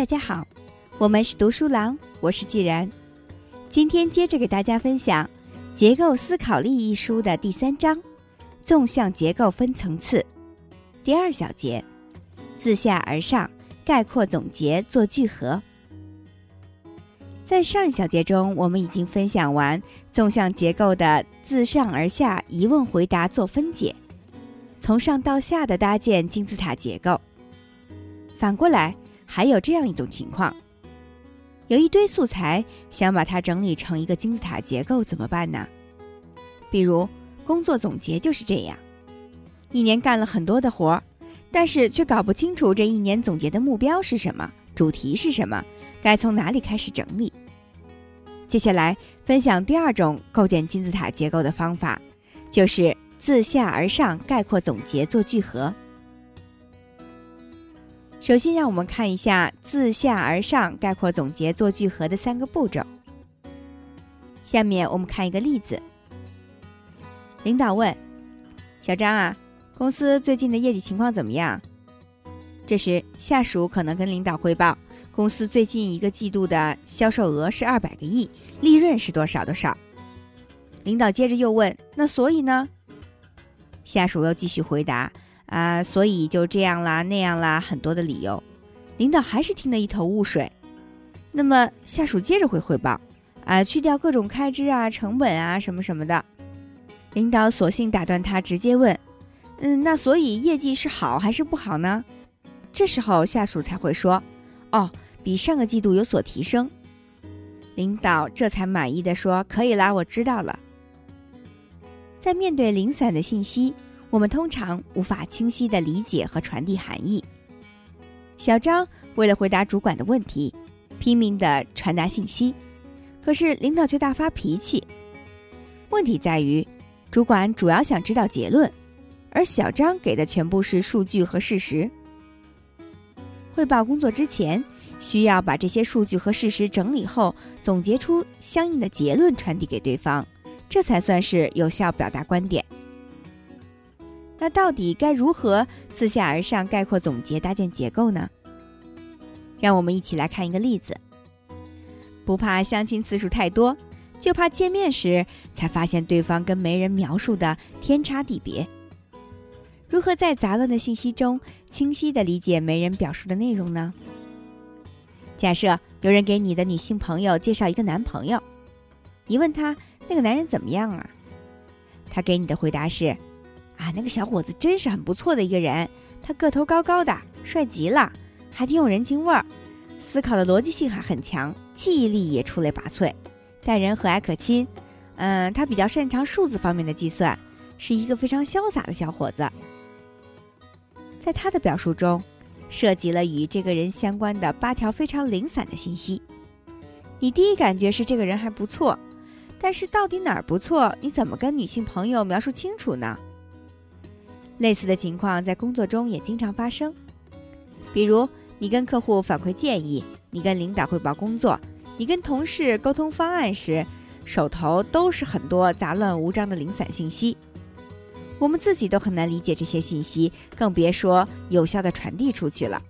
大家好，我们是读书郎，我是既然。今天接着给大家分享《结构思考力》一书的第三章：纵向结构分层次，第二小节：自下而上概括总结做聚合。在上一小节中，我们已经分享完纵向结构的自上而下疑问回答做分解，从上到下的搭建金字塔结构。反过来，还有这样一种情况：有一堆素材，想把它整理成一个金字塔结构，怎么办呢？比如工作总结就是这样，一年干了很多的活儿，但是却搞不清楚这一年总结的目标是什么，主题是什么，该从哪里开始整理。接下来分享第二种构建金字塔结构的方法，就是自下而上概括总结做聚合。首先，让我们看一下自下而上概括总结做聚合的三个步骤。下面我们看一个例子：领导问小张啊，公司最近的业绩情况怎么样？这时，下属可能跟领导汇报。公司最近一个季度的销售额是二百个亿，利润是多少多少？领导接着又问：“那所以呢？”下属又继续回答：“啊，所以就这样啦，那样啦，很多的理由。”领导还是听得一头雾水。那么下属接着会汇报：“啊，去掉各种开支啊，成本啊，什么什么的。”领导索性打断他，直接问：“嗯，那所以业绩是好还是不好呢？”这时候下属才会说：“哦。”比上个季度有所提升，领导这才满意的说：“可以啦，我知道了。”在面对零散的信息，我们通常无法清晰地理解和传递含义。小张为了回答主管的问题，拼命地传达信息，可是领导却大发脾气。问题在于，主管主要想知道结论，而小张给的全部是数据和事实。汇报工作之前。需要把这些数据和事实整理后，总结出相应的结论，传递给对方，这才算是有效表达观点。那到底该如何自下而上概括总结、搭建结构呢？让我们一起来看一个例子。不怕相亲次数太多，就怕见面时才发现对方跟媒人描述的天差地别。如何在杂乱的信息中清晰地理解媒人表述的内容呢？假设有人给你的女性朋友介绍一个男朋友，你问他那个男人怎么样啊？他给你的回答是：啊，那个小伙子真是很不错的一个人，他个头高高的，帅极了，还挺有人情味儿，思考的逻辑性还很强，记忆力也出类拔萃，待人和蔼可亲。嗯，他比较擅长数字方面的计算，是一个非常潇洒的小伙子。在他的表述中。涉及了与这个人相关的八条非常零散的信息，你第一感觉是这个人还不错，但是到底哪儿不错？你怎么跟女性朋友描述清楚呢？类似的情况在工作中也经常发生，比如你跟客户反馈建议，你跟领导汇报工作，你跟同事沟通方案时，手头都是很多杂乱无章的零散信息。我们自己都很难理解这些信息，更别说有效的传递出去了。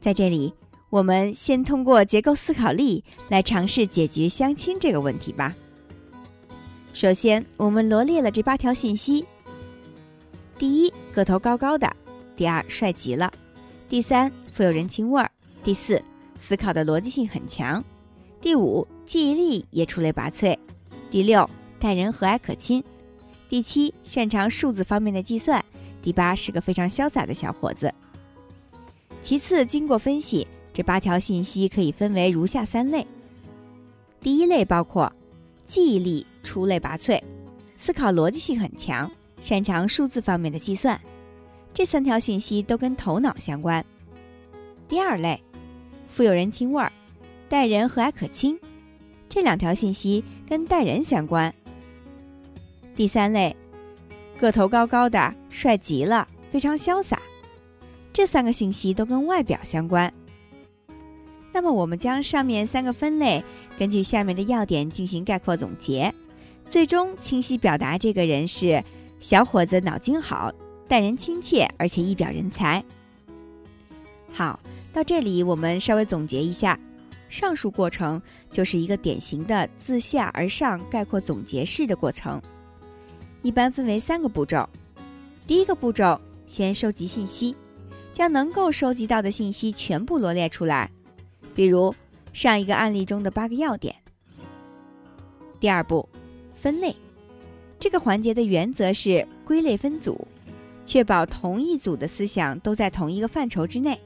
在这里，我们先通过结构思考力来尝试解决相亲这个问题吧。首先，我们罗列了这八条信息：第一，个头高高的；第二，帅极了；第三，富有人情味儿；第四，思考的逻辑性很强；第五，记忆力也出类拔萃；第六，待人和蔼可亲。第七，擅长数字方面的计算；第八，是个非常潇洒的小伙子。其次，经过分析，这八条信息可以分为如下三类：第一类包括记忆力出类拔萃，思考逻辑性很强，擅长数字方面的计算，这三条信息都跟头脑相关；第二类，富有人情味儿，待人和蔼可亲，这两条信息跟待人相关。第三类，个头高高的，帅极了，非常潇洒。这三个信息都跟外表相关。那么，我们将上面三个分类根据下面的要点进行概括总结，最终清晰表达这个人是小伙子，脑筋好，待人亲切，而且一表人才。好，到这里，我们稍微总结一下，上述过程就是一个典型的自下而上概括总结式的过程，一般分为三个步骤。第一个步骤，先收集信息，将能够收集到的信息全部罗列出来，比如上一个案例中的八个要点。第二步，分类，这个环节的原则是归类分组，确保同一组的思想都在同一个范畴之内。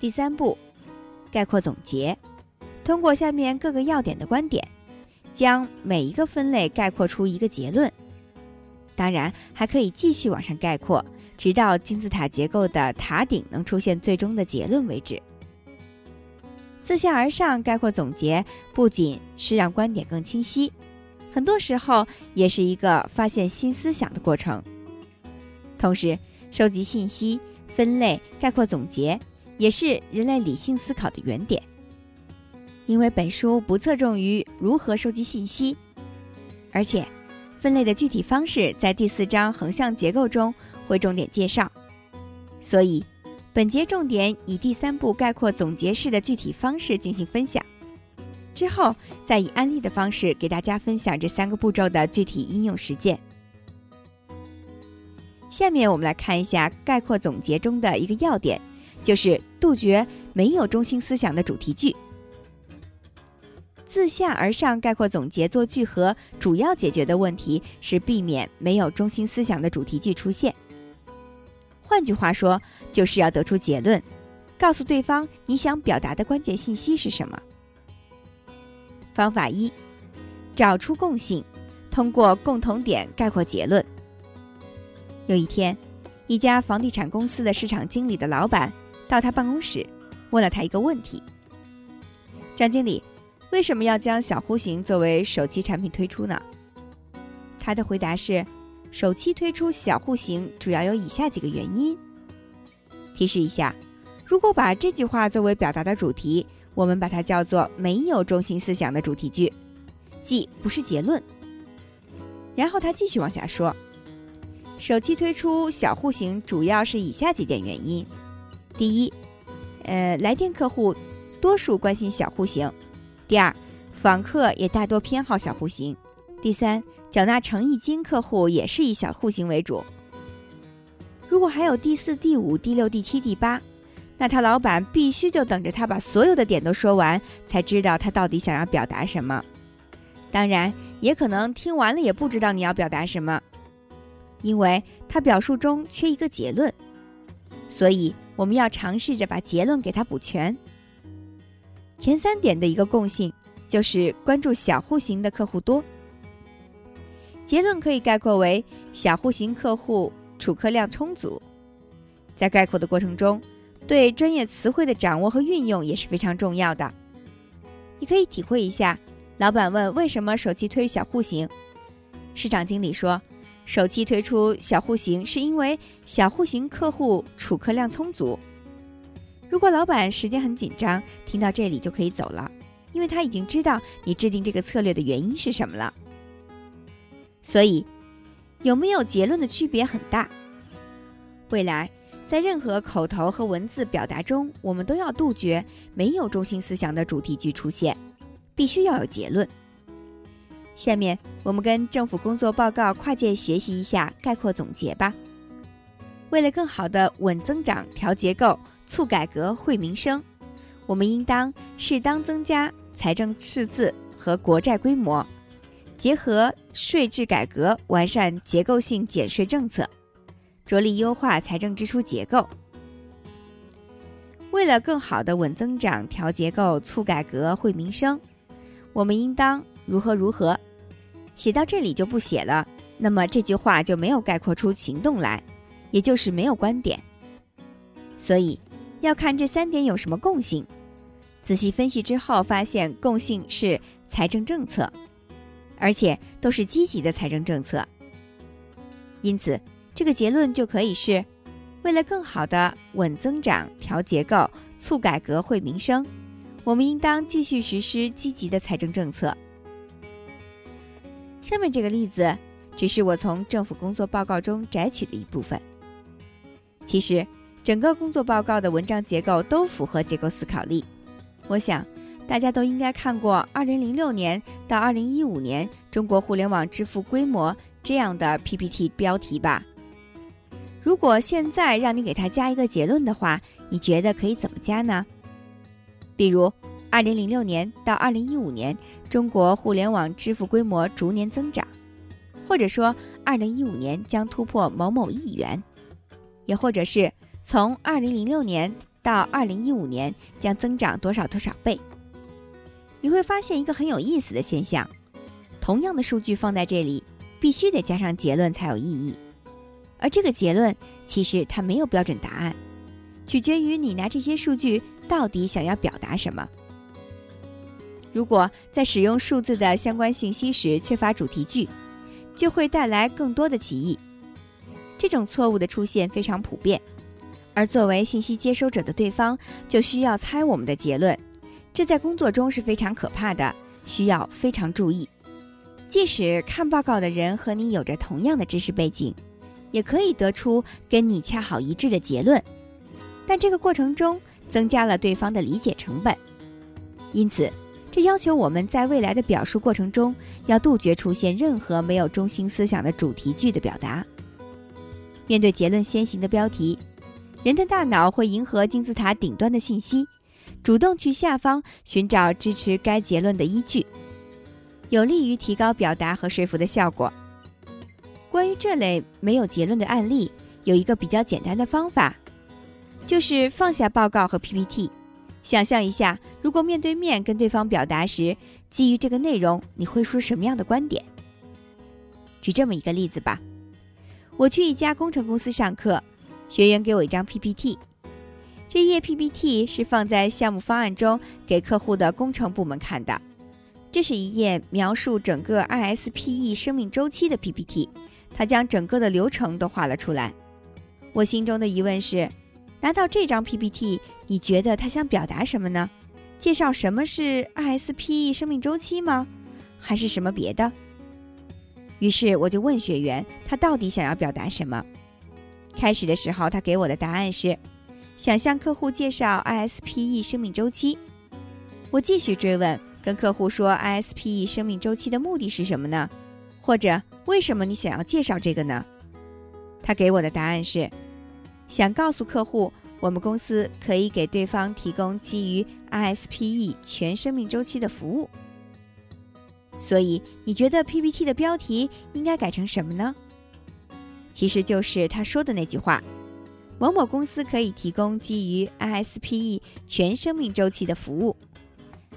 第三步，概括总结，通过下面各个要点的观点，将每一个分类概括出一个结论。当然，还可以继续往上概括，直到金字塔结构的塔顶能出现最终的结论为止。自下而上概括总结，不仅是让观点更清晰，很多时候也是一个发现新思想的过程。同时，收集信息、分类、概括总结。也是人类理性思考的原点。因为本书不侧重于如何收集信息，而且分类的具体方式在第四章横向结构中会重点介绍，所以本节重点以第三步概括总结式的具体方式进行分享，之后再以案例的方式给大家分享这三个步骤的具体应用实践。下面我们来看一下概括总结中的一个要点。就是杜绝没有中心思想的主题句，自下而上概括总结做聚合主要解决的问题是避免没有中心思想的主题句出现。换句话说，就是要得出结论，告诉对方你想表达的关键信息是什么。方法一，找出共性，通过共同点概括结论。有一天，一家房地产公司的市场经理的老板。到他办公室，问了他一个问题：“张经理，为什么要将小户型作为首期产品推出呢？”他的回答是：“首期推出小户型主要有以下几个原因。”提示一下，如果把这句话作为表达的主题，我们把它叫做没有中心思想的主题句，即不是结论。然后他继续往下说：“首期推出小户型主要是以下几点原因。”第一，呃，来电客户多数关心小户型；第二，访客也大多偏好小户型；第三，缴纳诚意金客户也是以小户型为主。如果还有第四、第五、第六、第七、第八，那他老板必须就等着他把所有的点都说完，才知道他到底想要表达什么。当然，也可能听完了也不知道你要表达什么，因为他表述中缺一个结论，所以。我们要尝试着把结论给它补全。前三点的一个共性就是关注小户型的客户多。结论可以概括为小户型客户储客量充足。在概括的过程中，对专业词汇的掌握和运用也是非常重要的。你可以体会一下，老板问为什么首期推小户型，市场经理说。首期推出小户型，是因为小户型客户储客量充足。如果老板时间很紧张，听到这里就可以走了，因为他已经知道你制定这个策略的原因是什么了。所以，有没有结论的区别很大。未来，在任何口头和文字表达中，我们都要杜绝没有中心思想的主题句出现，必须要有结论。下面我们跟政府工作报告跨界学习一下概括总结吧。为了更好的稳增长、调结构、促改革、惠民生，我们应当适当增加财政赤字和国债规模，结合税制改革，完善结构性减税政策，着力优化财政支出结构。为了更好的稳增长、调结构、促改革、惠民生，我们应当如何如何。写到这里就不写了，那么这句话就没有概括出行动来，也就是没有观点。所以要看这三点有什么共性。仔细分析之后，发现共性是财政政策，而且都是积极的财政政策。因此，这个结论就可以是：为了更好的稳增长、调结构、促改革、惠民生，我们应当继续实施积极的财政政策。上面这个例子只是我从政府工作报告中摘取的一部分。其实，整个工作报告的文章结构都符合结构思考力。我想，大家都应该看过2006年到2015年中国互联网支付规模这样的 PPT 标题吧。如果现在让你给它加一个结论的话，你觉得可以怎么加呢？比如，2006年到2015年中国互联网支付规模逐年增长，或者说2015年将突破某某亿元，也或者是从2006年。到二零一五年将增长多少多少倍？你会发现一个很有意思的现象：同样的数据放在这里，必须得加上结论才有意义。而这个结论其实它没有标准答案，取决于你拿这些数据到底想要表达什么。如果在使用数字的相关信息时缺乏主题句，就会带来更多的歧义。这种错误的出现非常普遍。而作为信息接收者的对方，就需要猜我们的结论，这在工作中是非常可怕的，需要非常注意。即使看报告的人和你有着同样的知识背景，也可以得出跟你恰好一致的结论，但这个过程中增加了对方的理解成本。因此，这要求我们在未来的表述过程中，要杜绝出现任何没有中心思想的主题句的表达。面对结论先行的标题。人的大脑会迎合金字塔顶端的信息，主动去下方寻找支持该结论的依据，有利于提高表达和说服的效果。关于这类没有结论的案例，有一个比较简单的方法，就是放下报告和 PPT，想象一下，如果面对面跟对方表达时，基于这个内容，你会说什么样的观点？举这么一个例子吧，我去一家工程公司上课。学员给我一张 PPT，这页 PPT 是放在项目方案中给客户的工程部门看的。这是一页描述整个 ISPE 生命周期的 PPT，他将整个的流程都画了出来。我心中的疑问是：拿到这张 PPT，你觉得他想表达什么呢？介绍什么是 ISPE 生命周期吗？还是什么别的？于是我就问学员，他到底想要表达什么？开始的时候，他给我的答案是：想向客户介绍 ISPE 生命周期。我继续追问，跟客户说 ISPE 生命周期的目的是什么呢？或者为什么你想要介绍这个呢？他给我的答案是：想告诉客户，我们公司可以给对方提供基于 ISPE 全生命周期的服务。所以，你觉得 PPT 的标题应该改成什么呢？其实就是他说的那句话：“某某公司可以提供基于 ISPE 全生命周期的服务。”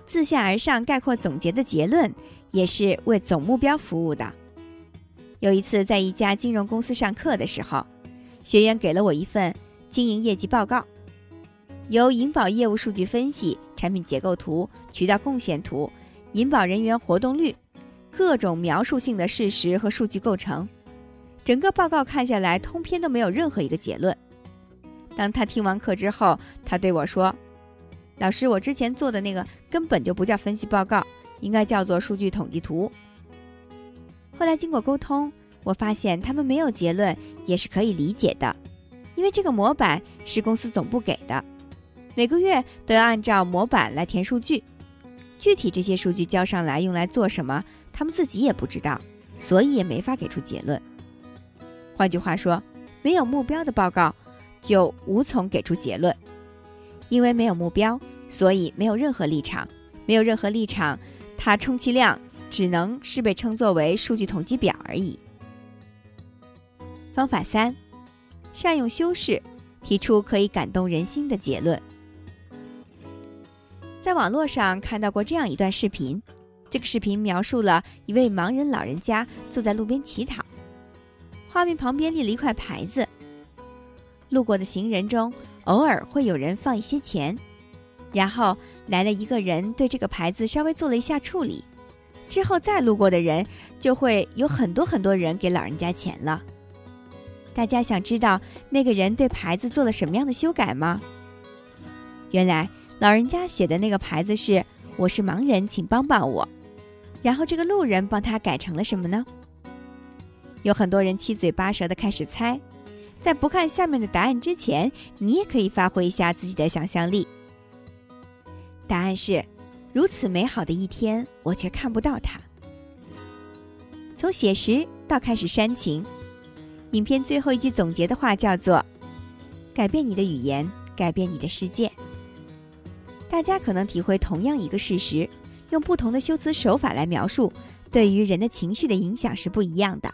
自下而上概括总结的结论，也是为总目标服务的。有一次在一家金融公司上课的时候，学员给了我一份经营业绩报告，由银保业务数据分析、产品结构图、渠道贡献图、银保人员活动率，各种描述性的事实和数据构成。整个报告看下来，通篇都没有任何一个结论。当他听完课之后，他对我说：“老师，我之前做的那个根本就不叫分析报告，应该叫做数据统计图。”后来经过沟通，我发现他们没有结论也是可以理解的，因为这个模板是公司总部给的，每个月都要按照模板来填数据。具体这些数据交上来用来做什么，他们自己也不知道，所以也没法给出结论。换句话说，没有目标的报告就无从给出结论，因为没有目标，所以没有任何立场，没有任何立场，它充其量只能是被称作为数据统计表而已。方法三，善用修饰，提出可以感动人心的结论。在网络上看到过这样一段视频，这个视频描述了一位盲人老人家坐在路边乞讨。画面旁边立了一块牌子，路过的行人中偶尔会有人放一些钱，然后来了一个人对这个牌子稍微做了一下处理，之后再路过的人就会有很多很多人给老人家钱了。大家想知道那个人对牌子做了什么样的修改吗？原来老人家写的那个牌子是“我是盲人，请帮帮我”，然后这个路人帮他改成了什么呢？有很多人七嘴八舌的开始猜，在不看下面的答案之前，你也可以发挥一下自己的想象力。答案是：如此美好的一天，我却看不到它。从写实到开始煽情，影片最后一句总结的话叫做：“改变你的语言，改变你的世界。”大家可能体会同样一个事实，用不同的修辞手法来描述，对于人的情绪的影响是不一样的。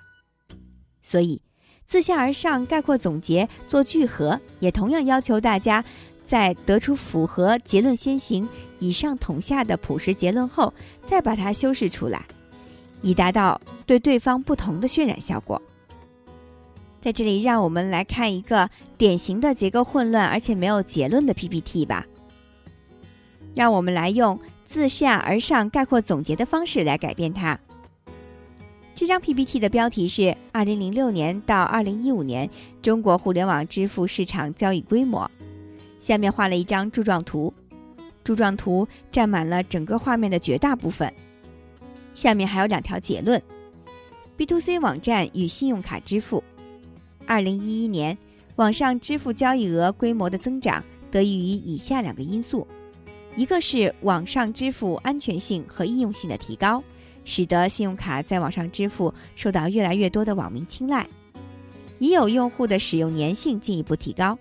所以。自下而上概括总结做聚合，也同样要求大家在得出符合结论先行、以上统下的朴实结论后，再把它修饰出来，以达到对对方不同的渲染效果。在这里，让我们来看一个典型的结构混乱而且没有结论的 PPT 吧。让我们来用自下而上概括总结的方式来改变它。这张 PPT 的标题是“二零零六年到二零一五年中国互联网支付市场交易规模”，下面画了一张柱状图，柱状图占满了整个画面的绝大部分。下面还有两条结论：B to C 网站与信用卡支付，二零一一年网上支付交易额规模的增长得益于以下两个因素，一个是网上支付安全性和易用性的提高。使得信用卡在网上支付受到越来越多的网民青睐，已有用户的使用粘性进一步提高。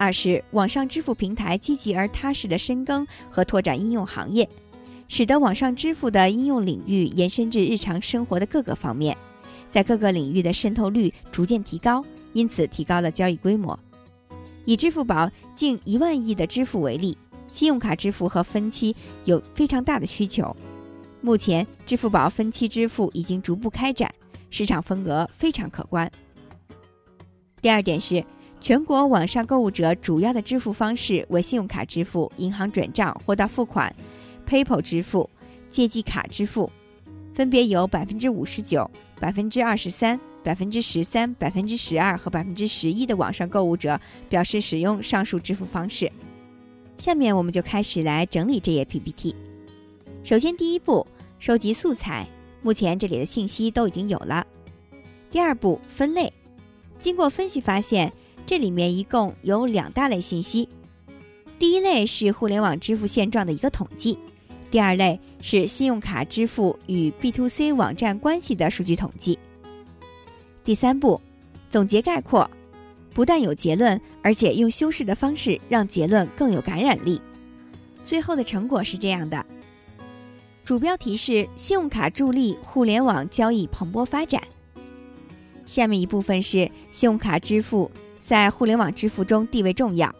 二是网上支付平台积极而踏实的深耕和拓展应用行业，使得网上支付的应用领域延伸至日常生活的各个方面，在各个领域的渗透率逐渐提高，因此提高了交易规模。以支付宝近一万亿的支付为例，信用卡支付和分期有非常大的需求。目前，支付宝分期支付已经逐步开展，市场份额非常可观。第二点是，全国网上购物者主要的支付方式为信用卡支付、银行转账、货到付款、PayPal 支付、借记卡支付，分别有百分之五十九、百分之二十三、百分之十三、百分之十二和百分之十一的网上购物者表示使用上述支付方式。下面我们就开始来整理这页 PPT。首先，第一步收集素材，目前这里的信息都已经有了。第二步分类，经过分析发现，这里面一共有两大类信息。第一类是互联网支付现状的一个统计，第二类是信用卡支付与 B to C 网站关系的数据统计。第三步总结概括，不但有结论，而且用修饰的方式让结论更有感染力。最后的成果是这样的。主标题是“信用卡助力互联网交易蓬勃发展”。下面一部分是信用卡支付在互联网支付中地位重要。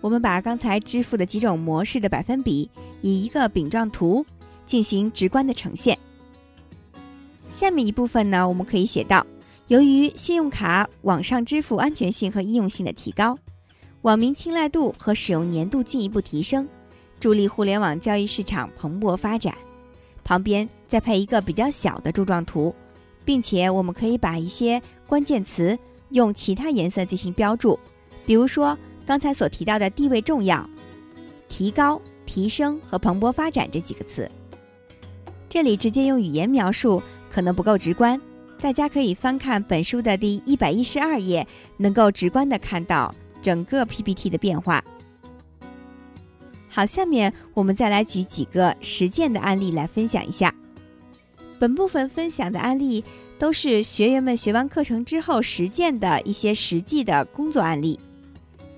我们把刚才支付的几种模式的百分比以一个饼状图进行直观的呈现。下面一部分呢，我们可以写到：由于信用卡网上支付安全性和应用性的提高，网民青睐度和使用年度进一步提升，助力互联网交易市场蓬勃发展。旁边再配一个比较小的柱状图，并且我们可以把一些关键词用其他颜色进行标注，比如说刚才所提到的地位重要、提高、提升和蓬勃发展这几个词。这里直接用语言描述可能不够直观，大家可以翻看本书的第一百一十二页，能够直观的看到整个 PPT 的变化。好，下面我们再来举几个实践的案例来分享一下。本部分分享的案例都是学员们学完课程之后实践的一些实际的工作案例。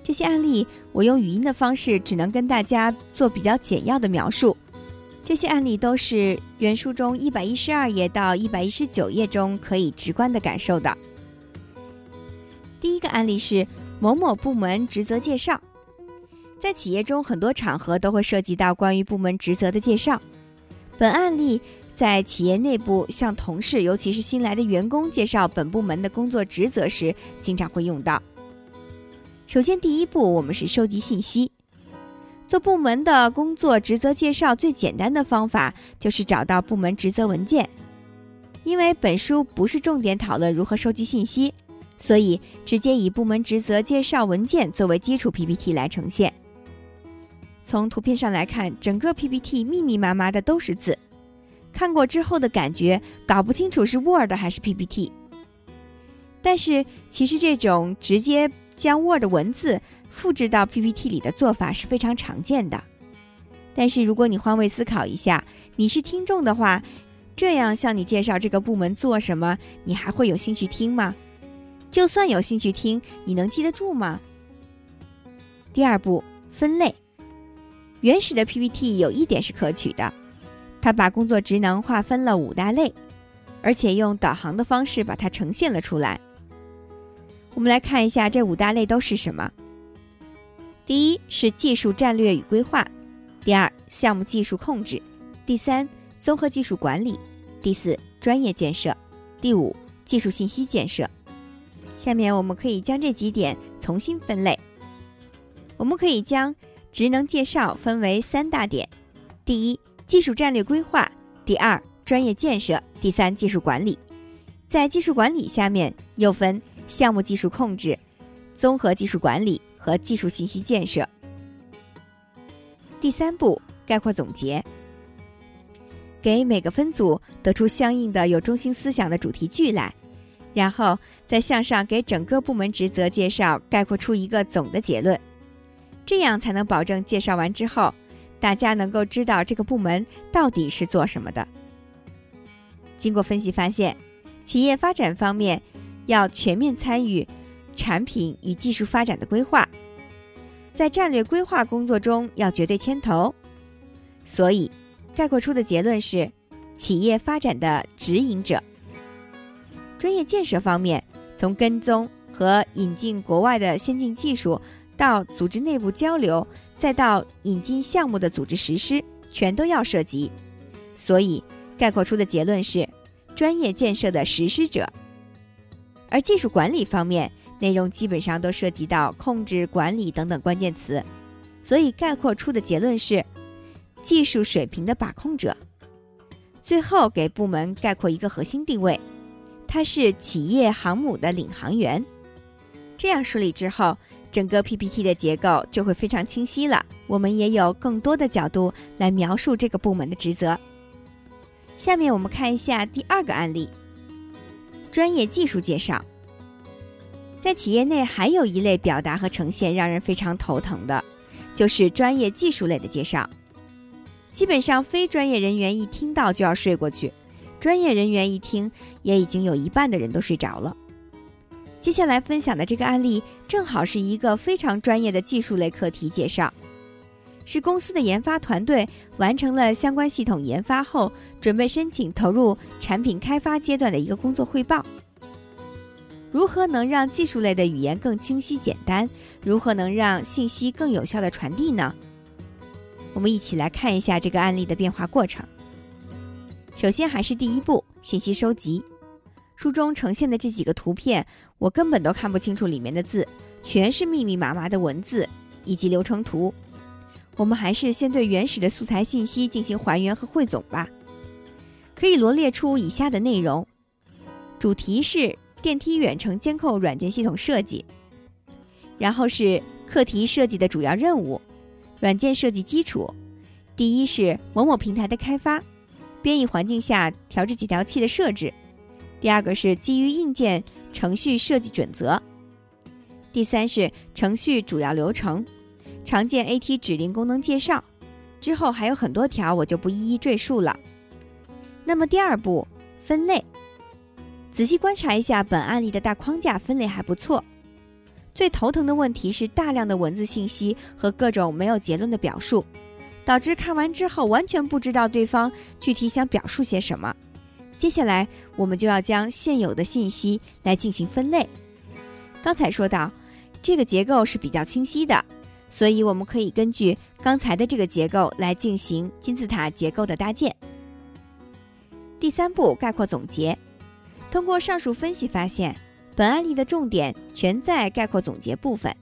这些案例我用语音的方式只能跟大家做比较简要的描述。这些案例都是原书中一百一十二页到一百一十九页中可以直观的感受的。第一个案例是某某部门职责介绍。在企业中，很多场合都会涉及到关于部门职责的介绍。本案例在企业内部向同事，尤其是新来的员工介绍本部门的工作职责时，经常会用到。首先，第一步，我们是收集信息。做部门的工作职责介绍，最简单的方法就是找到部门职责文件。因为本书不是重点讨论如何收集信息，所以直接以部门职责介绍文件作为基础 PPT 来呈现。从图片上来看，整个 PPT 密密麻麻的都是字，看过之后的感觉搞不清楚是 Word 还是 PPT。但是其实这种直接将 Word 文字复制到 PPT 里的做法是非常常见的。但是如果你换位思考一下，你是听众的话，这样向你介绍这个部门做什么，你还会有兴趣听吗？就算有兴趣听，你能记得住吗？第二步，分类。原始的 PPT 有一点是可取的，它把工作职能划分了五大类，而且用导航的方式把它呈现了出来。我们来看一下这五大类都是什么。第一是技术战略与规划，第二项目技术控制，第三综合技术管理，第四专业建设，第五技术信息建设。下面我们可以将这几点重新分类。我们可以将职能介绍分为三大点：第一，技术战略规划；第二，专业建设；第三，技术管理。在技术管理下面又分项目技术控制、综合技术管理和技术信息建设。第三步，概括总结，给每个分组得出相应的有中心思想的主题句来，然后再向上给整个部门职责介绍，概括出一个总的结论。这样才能保证介绍完之后，大家能够知道这个部门到底是做什么的。经过分析发现，企业发展方面要全面参与产品与技术发展的规划，在战略规划工作中要绝对牵头。所以，概括出的结论是：企业发展的指引者。专业建设方面，从跟踪和引进国外的先进技术。到组织内部交流，再到引进项目的组织实施，全都要涉及。所以概括出的结论是：专业建设的实施者。而技术管理方面，内容基本上都涉及到控制、管理等等关键词，所以概括出的结论是：技术水平的把控者。最后给部门概括一个核心定位，它是企业航母的领航员。这样梳理之后。整个 PPT 的结构就会非常清晰了。我们也有更多的角度来描述这个部门的职责。下面我们看一下第二个案例：专业技术介绍。在企业内还有一类表达和呈现让人非常头疼的，就是专业技术类的介绍。基本上非专业人员一听到就要睡过去，专业人员一听也已经有一半的人都睡着了。接下来分享的这个案例，正好是一个非常专业的技术类课题介绍，是公司的研发团队完成了相关系统研发后，准备申请投入产品开发阶段的一个工作汇报。如何能让技术类的语言更清晰简单？如何能让信息更有效的传递呢？我们一起来看一下这个案例的变化过程。首先还是第一步，信息收集。书中呈现的这几个图片，我根本都看不清楚里面的字，全是密密麻麻的文字以及流程图。我们还是先对原始的素材信息进行还原和汇总吧。可以罗列出以下的内容：主题是电梯远程监控软件系统设计，然后是课题设计的主要任务，软件设计基础。第一是某某平台的开发，编译环境下调制解调器的设置。第二个是基于硬件程序设计准则，第三是程序主要流程，常见 AT 指令功能介绍，之后还有很多条，我就不一一赘述了。那么第二步分类，仔细观察一下本案例的大框架，分类还不错。最头疼的问题是大量的文字信息和各种没有结论的表述，导致看完之后完全不知道对方具体想表述些什么。接下来，我们就要将现有的信息来进行分类。刚才说到，这个结构是比较清晰的，所以我们可以根据刚才的这个结构来进行金字塔结构的搭建。第三步，概括总结。通过上述分析发现，本案例的重点全在概括总结部分，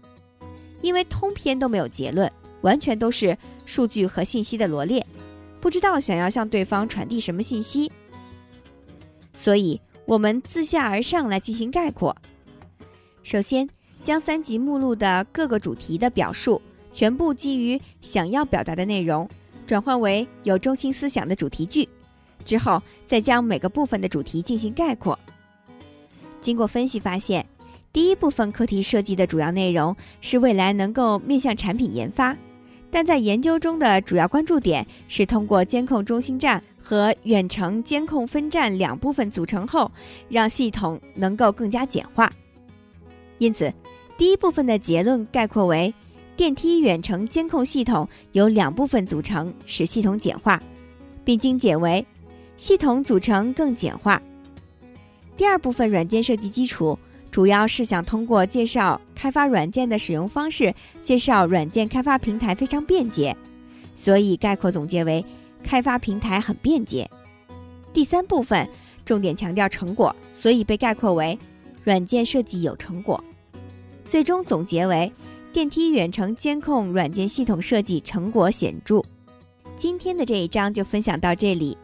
因为通篇都没有结论，完全都是数据和信息的罗列，不知道想要向对方传递什么信息。所以，我们自下而上来进行概括。首先，将三级目录的各个主题的表述全部基于想要表达的内容，转换为有中心思想的主题句。之后，再将每个部分的主题进行概括。经过分析发现，第一部分课题设计的主要内容是未来能够面向产品研发，但在研究中的主要关注点是通过监控中心站和远程监控分站两部分组成后，让系统能够更加简化。因此，第一部分的结论概括为：电梯远程监控系统由两部分组成，使系统简化，并精简为系统组成更简化。第二部分软件设计基础，主要是想通过介绍开发软件的使用方式，介绍软件开发平台非常便捷，所以概括总结为开发平台很便捷。第三部分重点强调成果，所以被概括为软件设计有成果。最终总结为电梯远程监控软件系统设计成果显著。今天的这一章就分享到这里，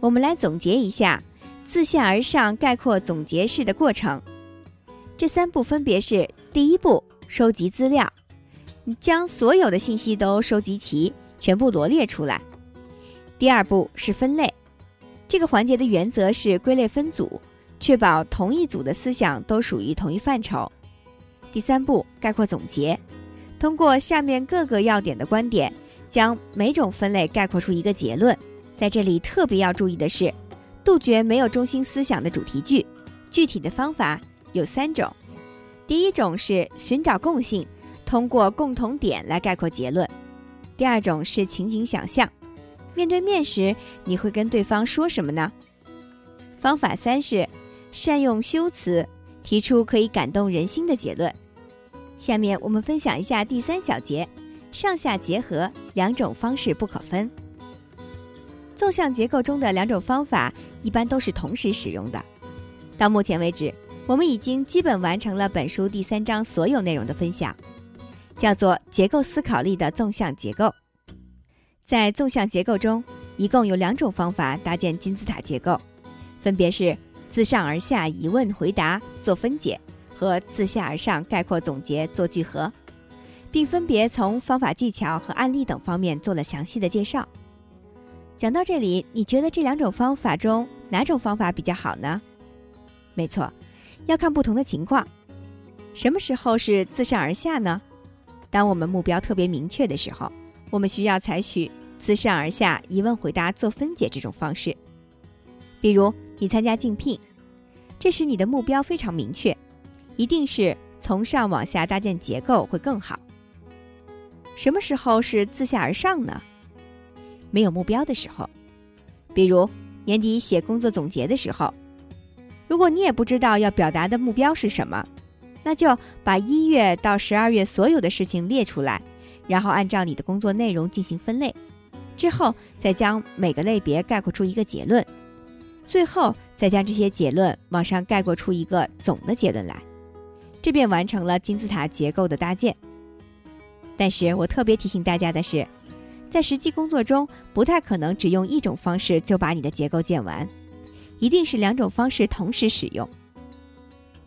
我们来总结一下。自下而上概括总结式的过程，这三步分别是：第一步，收集资料，将所有的信息都收集齐，全部罗列出来；第二步是分类，这个环节的原则是归类分组，确保同一组的思想都属于同一范畴；第三步，概括总结，通过下面各个要点的观点，将每种分类概括出一个结论。在这里特别要注意的是。杜绝没有中心思想的主题句，具体的方法有三种。第一种是寻找共性，通过共同点来概括结论；第二种是情景想象，面对面时你会跟对方说什么呢？方法三是善用修辞，提出可以感动人心的结论。下面我们分享一下第三小节：上下结合，两种方式不可分。纵向结构中的两种方法一般都是同时使用的。到目前为止，我们已经基本完成了本书第三章所有内容的分享，叫做结构思考力的纵向结构。在纵向结构中，一共有两种方法搭建金字塔结构，分别是自上而下疑问回答做分解和自下而上概括总结做聚合，并分别从方法技巧和案例等方面做了详细的介绍。讲到这里，你觉得这两种方法中哪种方法比较好呢？没错，要看不同的情况。什么时候是自上而下呢？当我们目标特别明确的时候，我们需要采取自上而下疑问回答做分解这种方式。比如你参加竞聘，这时你的目标非常明确，一定是从上往下搭建结构会更好。什么时候是自下而上呢？没有目标的时候，比如年底写工作总结的时候，如果你也不知道要表达的目标是什么，那就把一月到十二月所有的事情列出来，然后按照你的工作内容进行分类，之后再将每个类别概括出一个结论，最后再将这些结论往上概括出一个总的结论来，这便完成了金字塔结构的搭建。但是我特别提醒大家的是。在实际工作中，不太可能只用一种方式就把你的结构建完，一定是两种方式同时使用。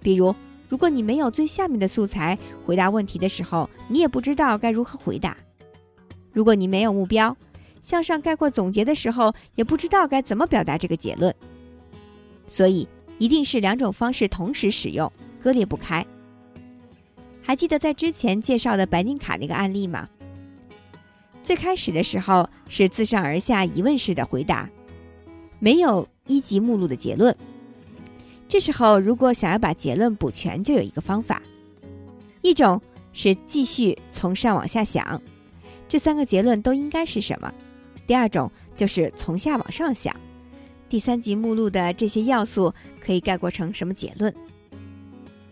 比如，如果你没有最下面的素材，回答问题的时候，你也不知道该如何回答；如果你没有目标，向上概括总结的时候，也不知道该怎么表达这个结论。所以，一定是两种方式同时使用，割裂不开。还记得在之前介绍的白金卡那个案例吗？最开始的时候是自上而下疑问式的回答，没有一级目录的结论。这时候如果想要把结论补全，就有一个方法：一种是继续从上往下想，这三个结论都应该是什么；第二种就是从下往上想，第三级目录的这些要素可以概括成什么结论。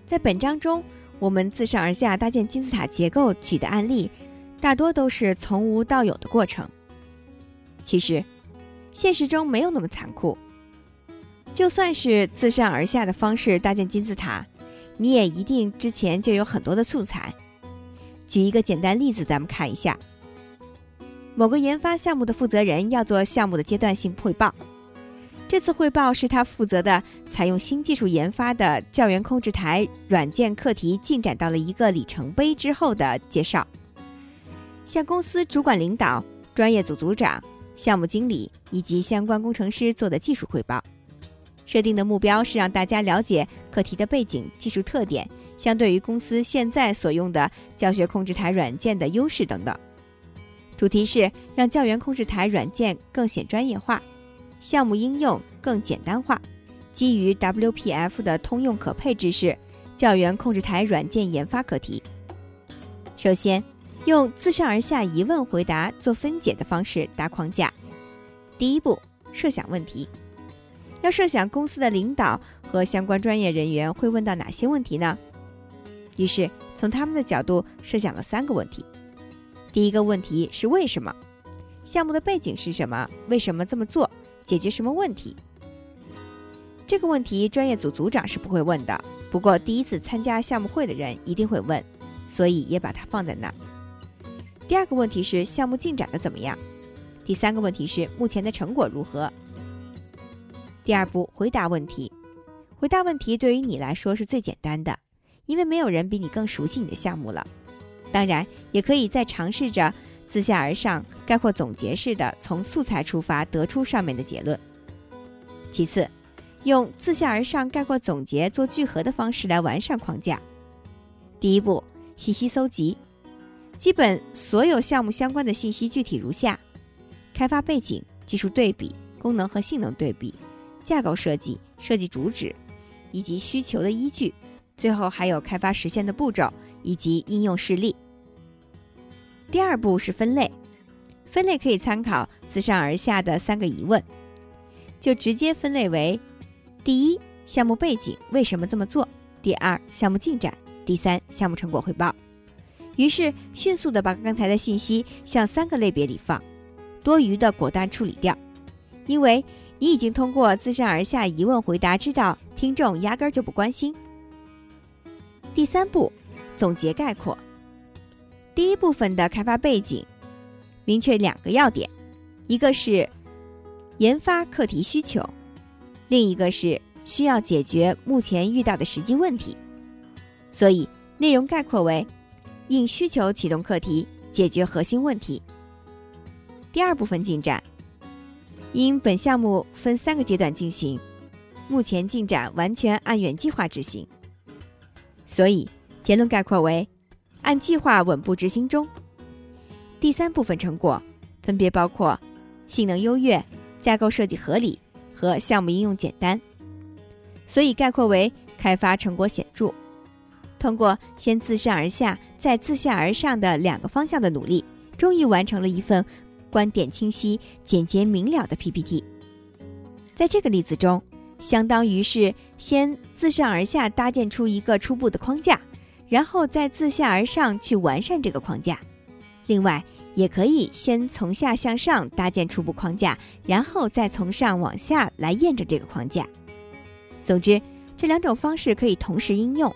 在本章中，我们自上而下搭建金字塔结构举的案例。大多都是从无到有的过程。其实，现实中没有那么残酷。就算是自上而下的方式搭建金字塔，你也一定之前就有很多的素材。举一个简单例子，咱们看一下：某个研发项目的负责人要做项目的阶段性汇报。这次汇报是他负责的采用新技术研发的教员控制台软件课题进展到了一个里程碑之后的介绍。向公司主管领导、专业组组长、项目经理以及相关工程师做的技术汇报。设定的目标是让大家了解课题的背景、技术特点，相对于公司现在所用的教学控制台软件的优势等等。主题是让教员控制台软件更显专业化，项目应用更简单化，基于 WPF 的通用可配知识，教员控制台软件研发课题。首先，用自上而下疑问回答做分解的方式搭框架。第一步，设想问题。要设想公司的领导和相关专业人员会问到哪些问题呢？于是从他们的角度设想了三个问题。第一个问题是为什么？项目的背景是什么？为什么这么做？解决什么问题？这个问题专业组组长是不会问的，不过第一次参加项目会的人一定会问，所以也把它放在那儿。第二个问题是项目进展的怎么样？第三个问题是目前的成果如何？第二步，回答问题。回答问题对于你来说是最简单的，因为没有人比你更熟悉你的项目了。当然，也可以再尝试着自下而上、概括总结式的从素材出发得出上面的结论。其次，用自下而上、概括总结做聚合的方式来完善框架。第一步，信息搜集，基本所有项目相关的信息具体如下：开发背景、技术对比、功能和性能对比。架构设计、设计主旨，以及需求的依据，最后还有开发实现的步骤以及应用事例。第二步是分类，分类可以参考自上而下的三个疑问，就直接分类为：第一，项目背景为什么这么做；第二，项目进展；第三，项目成果汇报。于是迅速的把刚才的信息向三个类别里放，多余的果断处理掉，因为。你已经通过自上而下疑问回答知道听众压根儿就不关心。第三步，总结概括。第一部分的开发背景，明确两个要点，一个是研发课题需求，另一个是需要解决目前遇到的实际问题。所以内容概括为：应需求启动课题，解决核心问题。第二部分进展。因本项目分三个阶段进行，目前进展完全按原计划执行，所以结论概括为：按计划稳步执行中。第三部分成果分别包括性能优越、架构设计合理和项目应用简单，所以概括为开发成果显著。通过先自上而下，在自下而上的两个方向的努力，终于完成了一份。观点清晰、简洁明了的 PPT，在这个例子中，相当于是先自上而下搭建出一个初步的框架，然后再自下而上去完善这个框架。另外，也可以先从下向上搭建初步框架，然后再从上往下来验证这个框架。总之，这两种方式可以同时应用，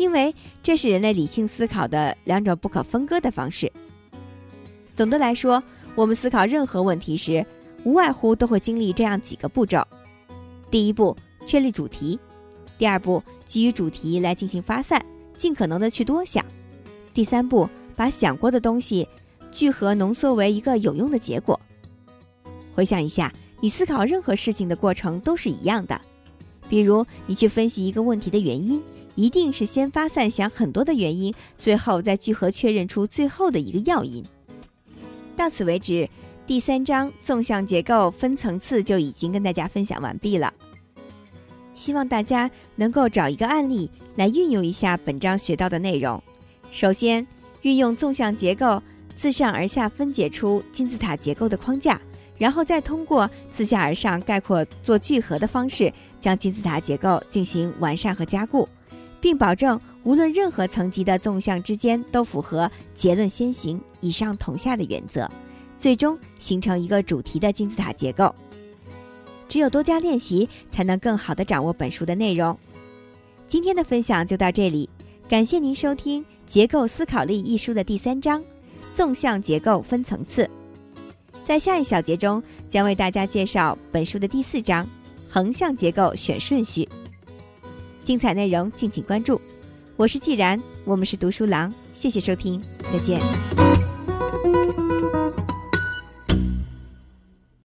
因为这是人类理性思考的两种不可分割的方式。总的来说。我们思考任何问题时，无外乎都会经历这样几个步骤：第一步，确立主题；第二步，基于主题来进行发散，尽可能的去多想；第三步，把想过的东西聚合浓缩为一个有用的结果。回想一下，你思考任何事情的过程都是一样的。比如，你去分析一个问题的原因，一定是先发散想很多的原因，最后再聚合确认出最后的一个要因。到此为止，第三章纵向结构分层次就已经跟大家分享完毕了。希望大家能够找一个案例来运用一下本章学到的内容。首先，运用纵向结构自上而下分解出金字塔结构的框架，然后再通过自下而上概括做聚合的方式，将金字塔结构进行完善和加固，并保证无论任何层级的纵向之间都符合结论先行。以上同下的原则，最终形成一个主题的金字塔结构。只有多加练习，才能更好的掌握本书的内容。今天的分享就到这里，感谢您收听《结构思考力》一书的第三章——纵向结构分层次。在下一小节中，将为大家介绍本书的第四章——横向结构选顺序。精彩内容敬请关注。我是既然，我们是读书郎，谢谢收听，再见。